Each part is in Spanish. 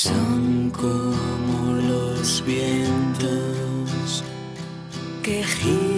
Son como los vientos que giran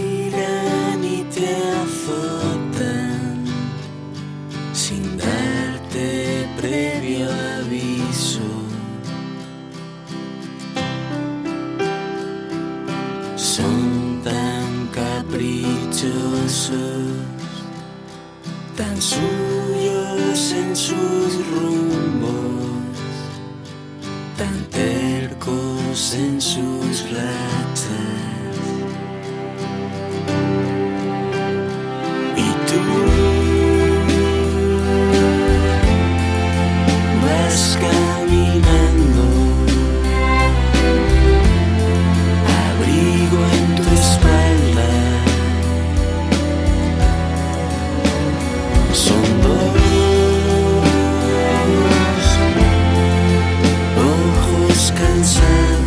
concern.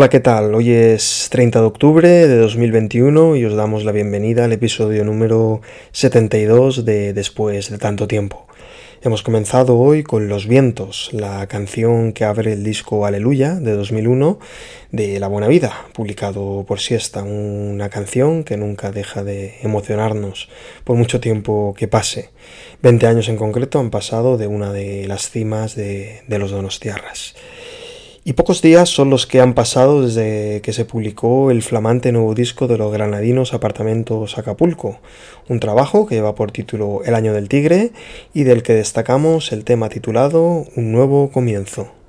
Hola, ¿qué tal? Hoy es 30 de octubre de 2021 y os damos la bienvenida al episodio número 72 de Después de tanto tiempo. Hemos comenzado hoy con Los Vientos, la canción que abre el disco Aleluya de 2001 de La Buena Vida, publicado por Siesta, una canción que nunca deja de emocionarnos por mucho tiempo que pase. 20 años en concreto han pasado de una de las cimas de, de los Donostiarras. Y pocos días son los que han pasado desde que se publicó el flamante nuevo disco de los granadinos Apartamentos Acapulco, un trabajo que lleva por título El Año del Tigre y del que destacamos el tema titulado Un nuevo comienzo.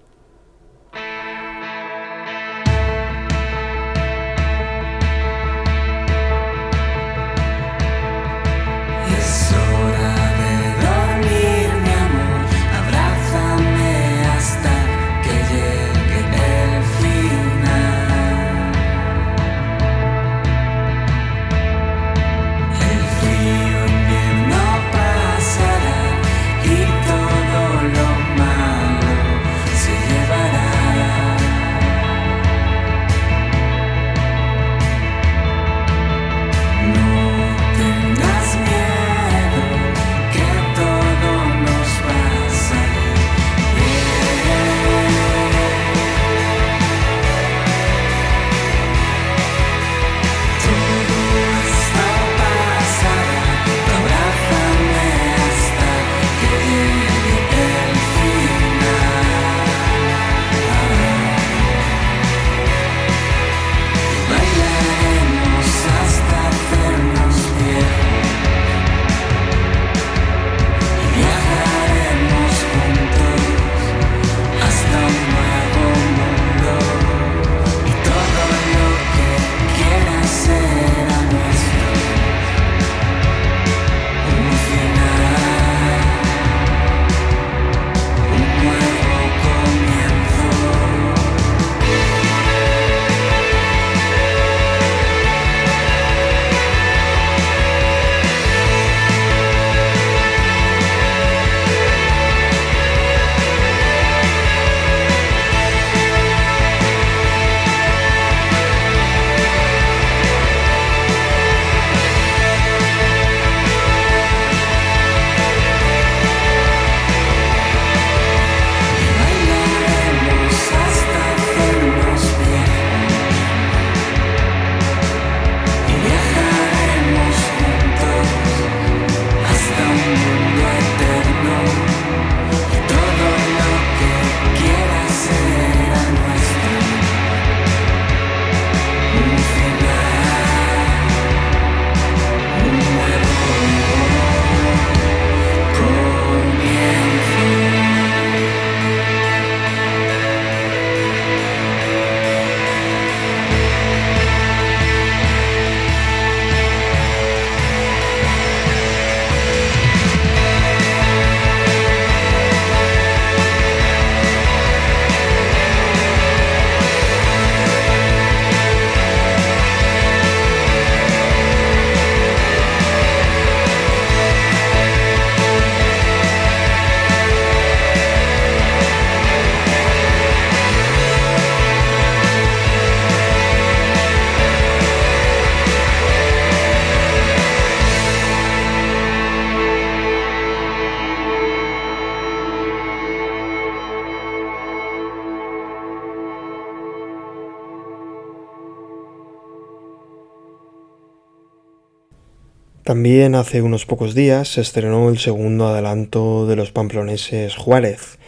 También hace unos pocos días se estrenó el segundo adelanto de los pamploneses Juárez,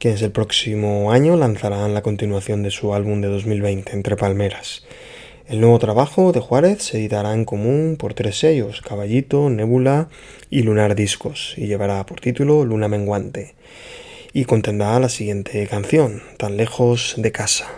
quienes el próximo año lanzarán la continuación de su álbum de 2020, Entre Palmeras. El nuevo trabajo de Juárez se editará en común por tres sellos, Caballito, Nebula y Lunar Discos, y llevará por título Luna Menguante, y contendrá la siguiente canción, Tan lejos de casa.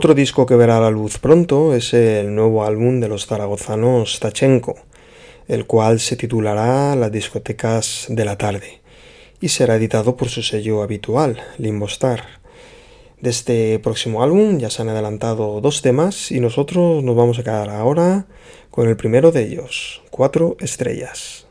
Otro disco que verá la luz pronto es el nuevo álbum de los zaragozanos Tachenko, el cual se titulará Las discotecas de la tarde y será editado por su sello habitual, Limbostar. De este próximo álbum ya se han adelantado dos temas y nosotros nos vamos a quedar ahora con el primero de ellos, Cuatro Estrellas.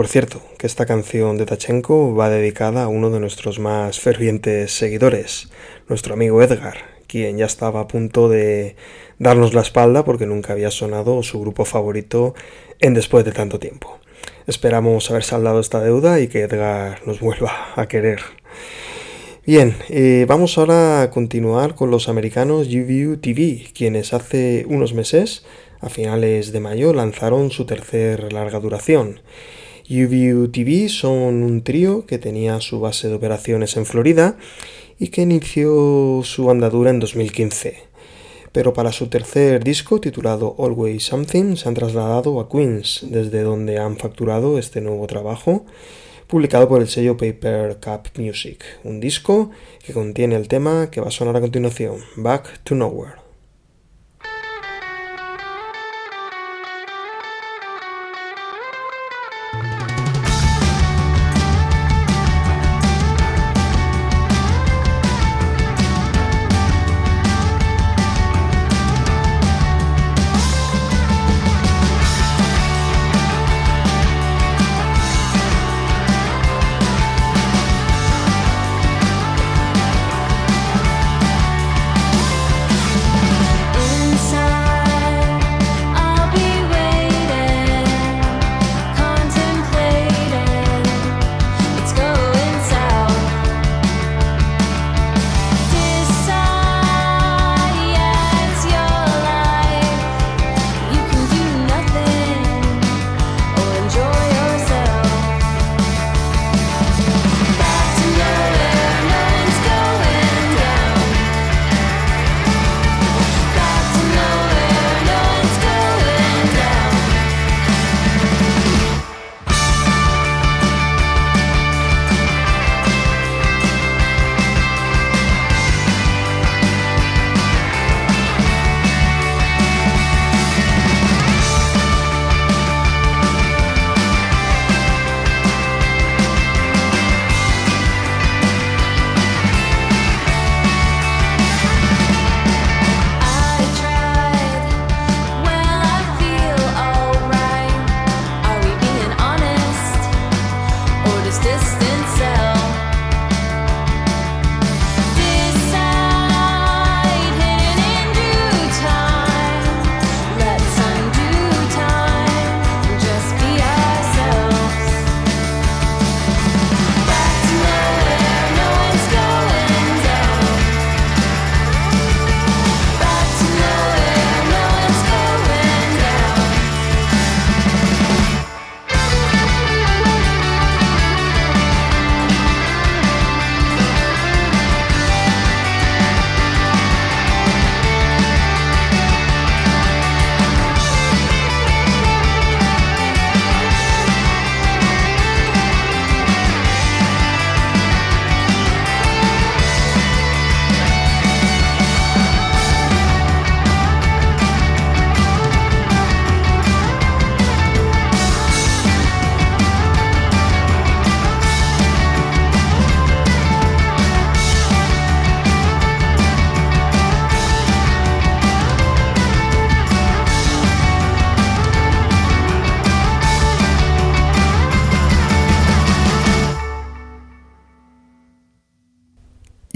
Por cierto, que esta canción de Tachenko va dedicada a uno de nuestros más fervientes seguidores, nuestro amigo Edgar, quien ya estaba a punto de darnos la espalda porque nunca había sonado su grupo favorito en después de tanto tiempo. Esperamos haber saldado esta deuda y que Edgar nos vuelva a querer. Bien, eh, vamos ahora a continuar con los americanos UView TV, quienes hace unos meses, a finales de mayo, lanzaron su tercer larga duración. UView TV son un trío que tenía su base de operaciones en Florida y que inició su andadura en 2015. Pero para su tercer disco, titulado Always Something, se han trasladado a Queens, desde donde han facturado este nuevo trabajo, publicado por el sello Paper Cup Music, un disco que contiene el tema que va a sonar a continuación, Back to Nowhere.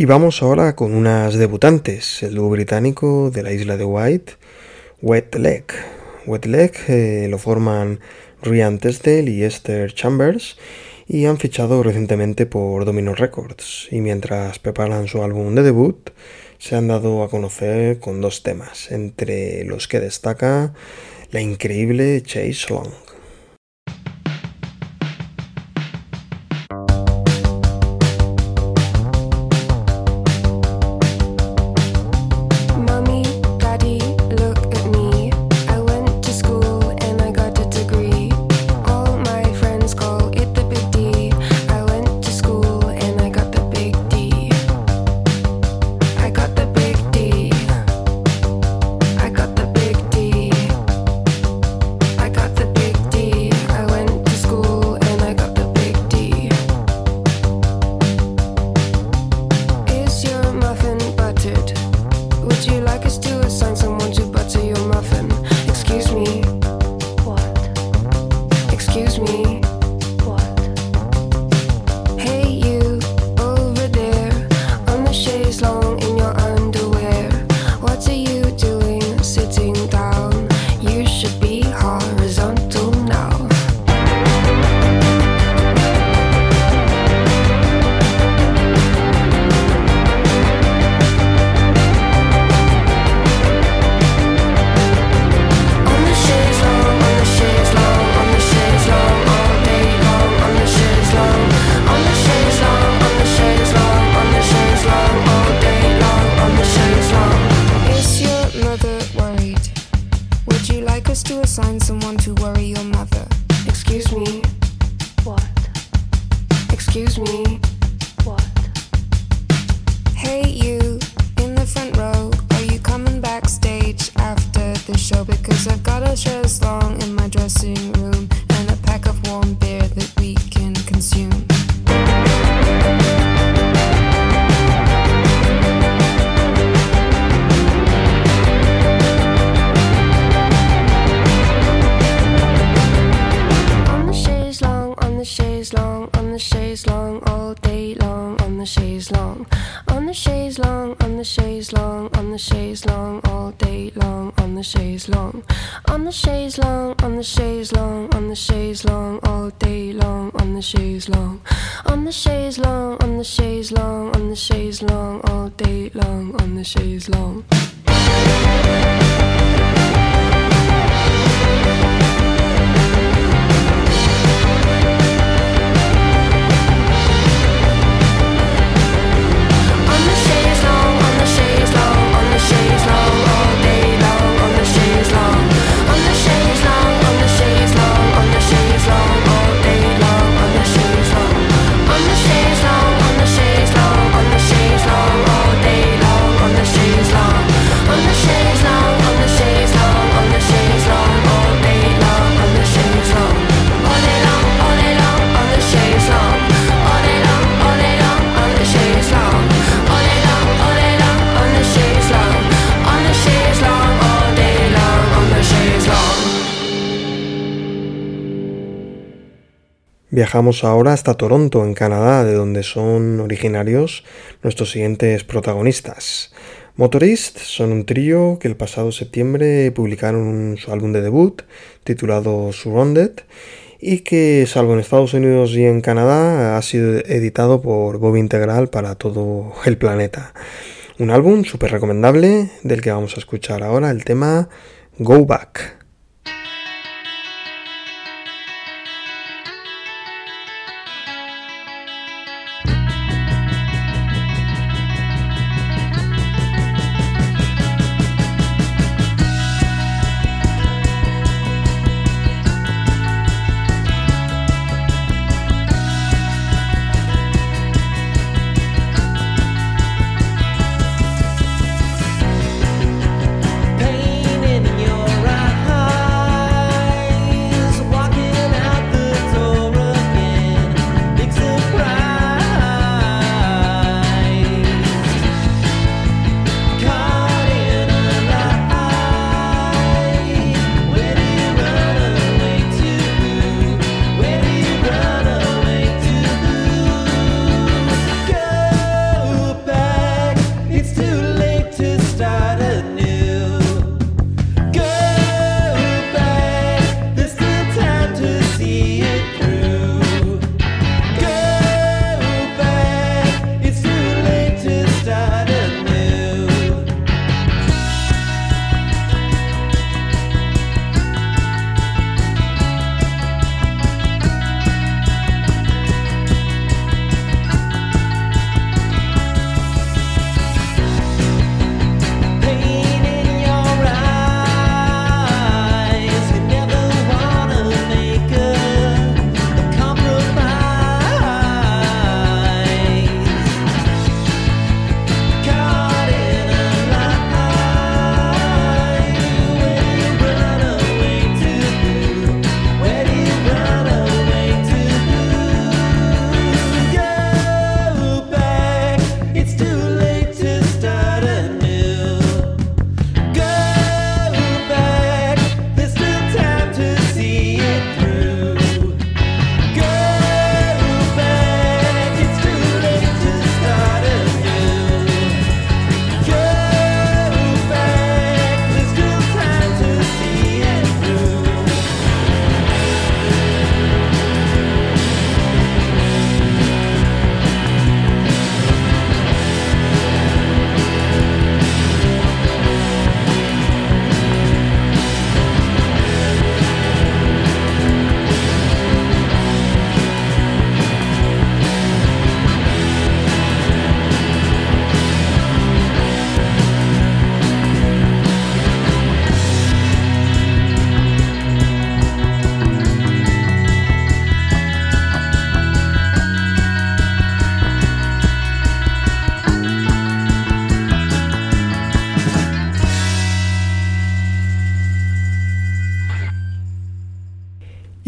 Y vamos ahora con unas debutantes, el dúo británico de la isla de White, Wet Leg. Wet Leg eh, lo forman Ryan Tesdale y Esther Chambers y han fichado recientemente por Domino Records y mientras preparan su álbum de debut se han dado a conocer con dos temas, entre los que destaca la increíble Chase Long. Viajamos ahora hasta Toronto, en Canadá, de donde son originarios nuestros siguientes protagonistas. Motorist son un trío que el pasado septiembre publicaron su álbum de debut titulado Surrounded y que, salvo en Estados Unidos y en Canadá, ha sido editado por Bob Integral para todo el planeta. Un álbum súper recomendable del que vamos a escuchar ahora el tema Go Back.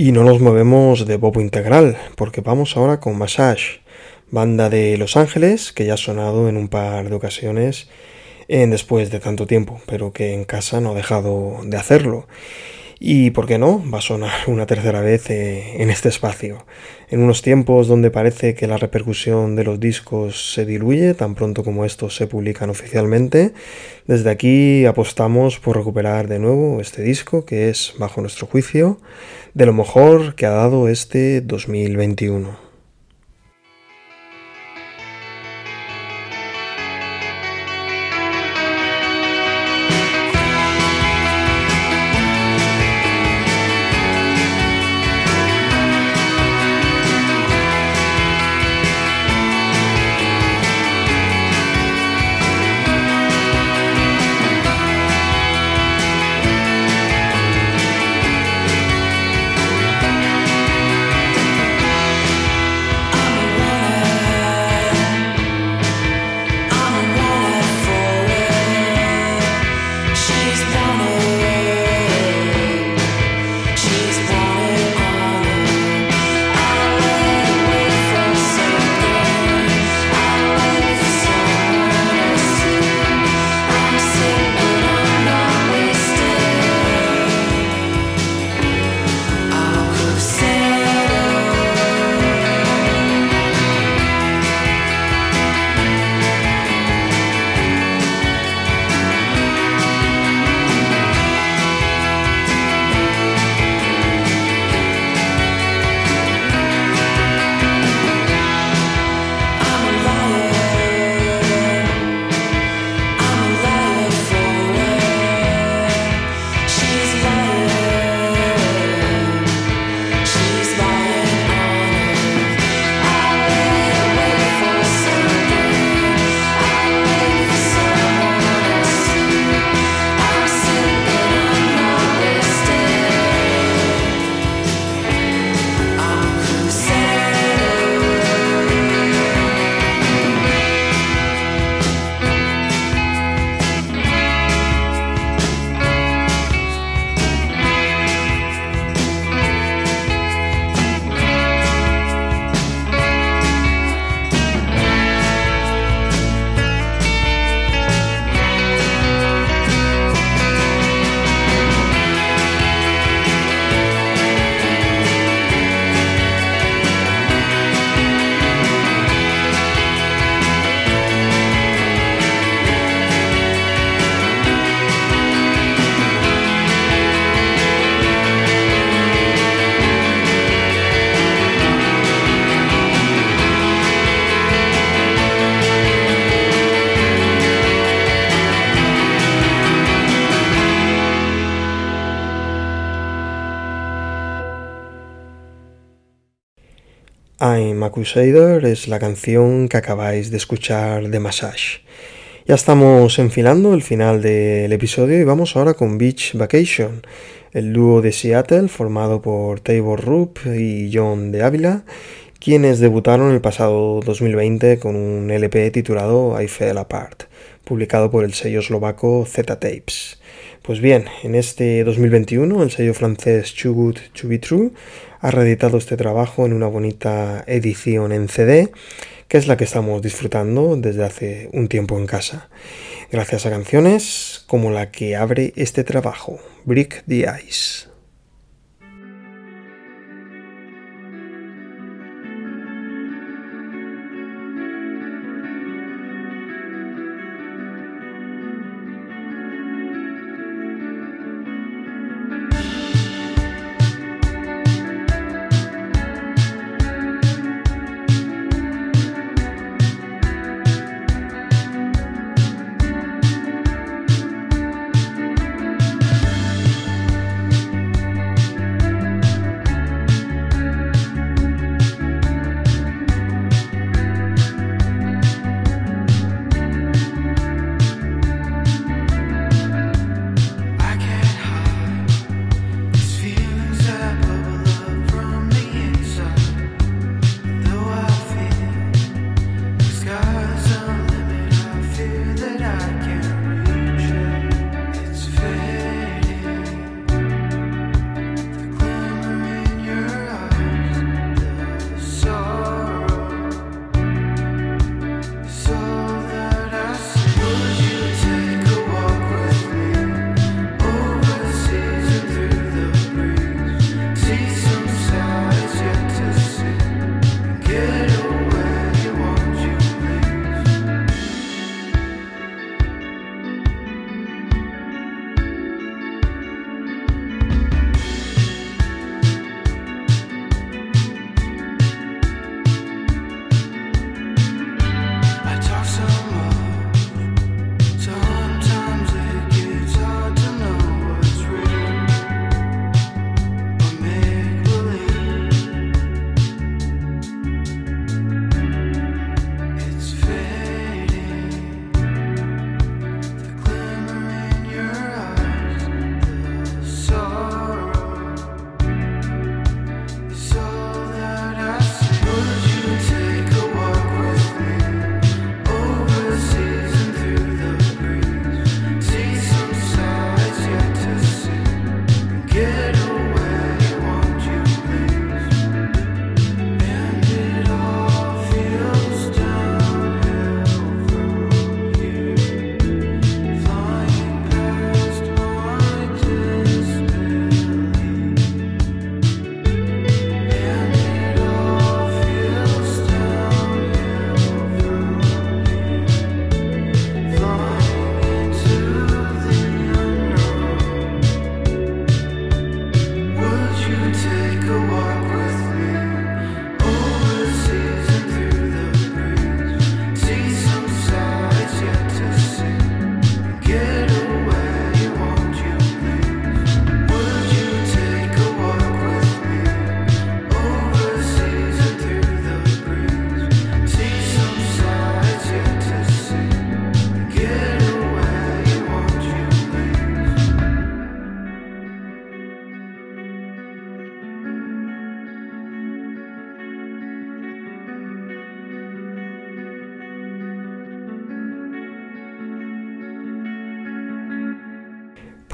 Y no nos movemos de Bobo Integral, porque vamos ahora con Massage, banda de Los Ángeles, que ya ha sonado en un par de ocasiones en después de tanto tiempo, pero que en casa no ha dejado de hacerlo. Y, ¿por qué no? Va a sonar una tercera vez eh, en este espacio. En unos tiempos donde parece que la repercusión de los discos se diluye tan pronto como estos se publican oficialmente, desde aquí apostamos por recuperar de nuevo este disco que es, bajo nuestro juicio, de lo mejor que ha dado este 2021. Crusader es la canción que acabáis de escuchar de Massage. Ya estamos enfilando el final del episodio y vamos ahora con Beach Vacation, el dúo de Seattle formado por Tabor Rupp y John de Ávila, quienes debutaron el pasado 2020 con un LP titulado I Fell Apart, publicado por el sello eslovaco Z Tapes. Pues bien, en este 2021 el sello francés Too Good To Be True ha reeditado este trabajo en una bonita edición en CD, que es la que estamos disfrutando desde hace un tiempo en casa, gracias a canciones como la que abre este trabajo, Brick the Ice.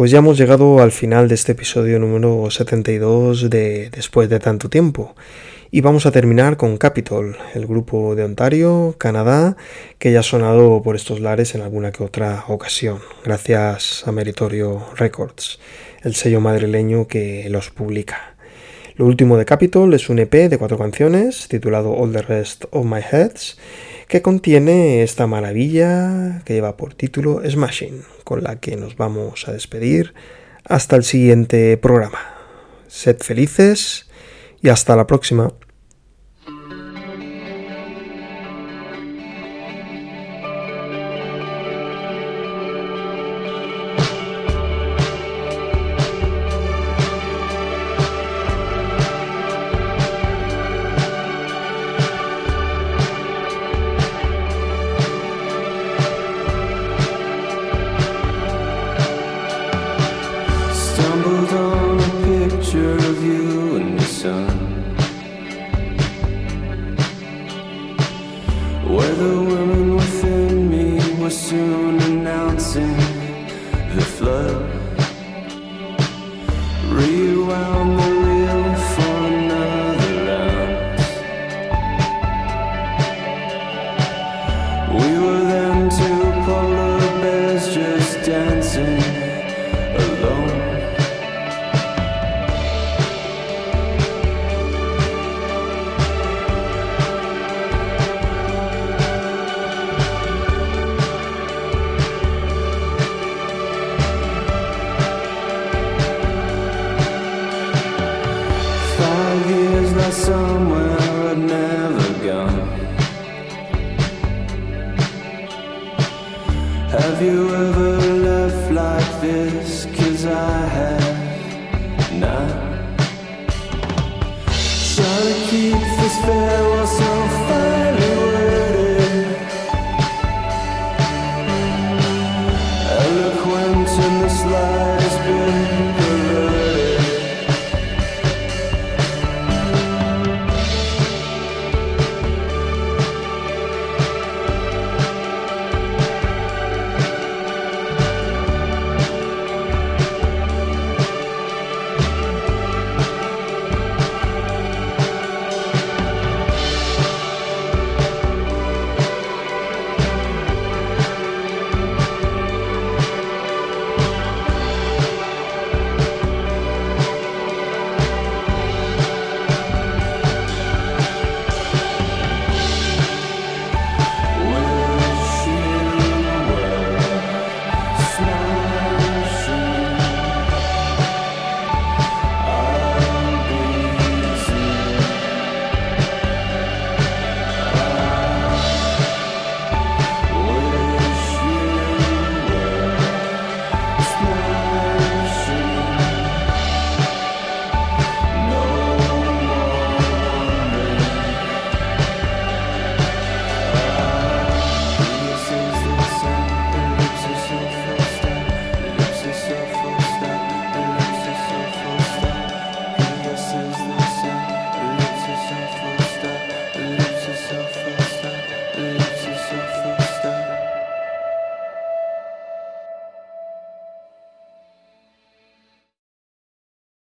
Pues ya hemos llegado al final de este episodio número 72 de Después de tanto tiempo. Y vamos a terminar con Capitol, el grupo de Ontario, Canadá, que ya ha sonado por estos lares en alguna que otra ocasión, gracias a Meritorio Records, el sello madrileño que los publica. Lo último de Capitol es un EP de cuatro canciones titulado All the Rest of My Heads que contiene esta maravilla que lleva por título Smashing, con la que nos vamos a despedir hasta el siguiente programa. Sed felices y hasta la próxima. dancing alone.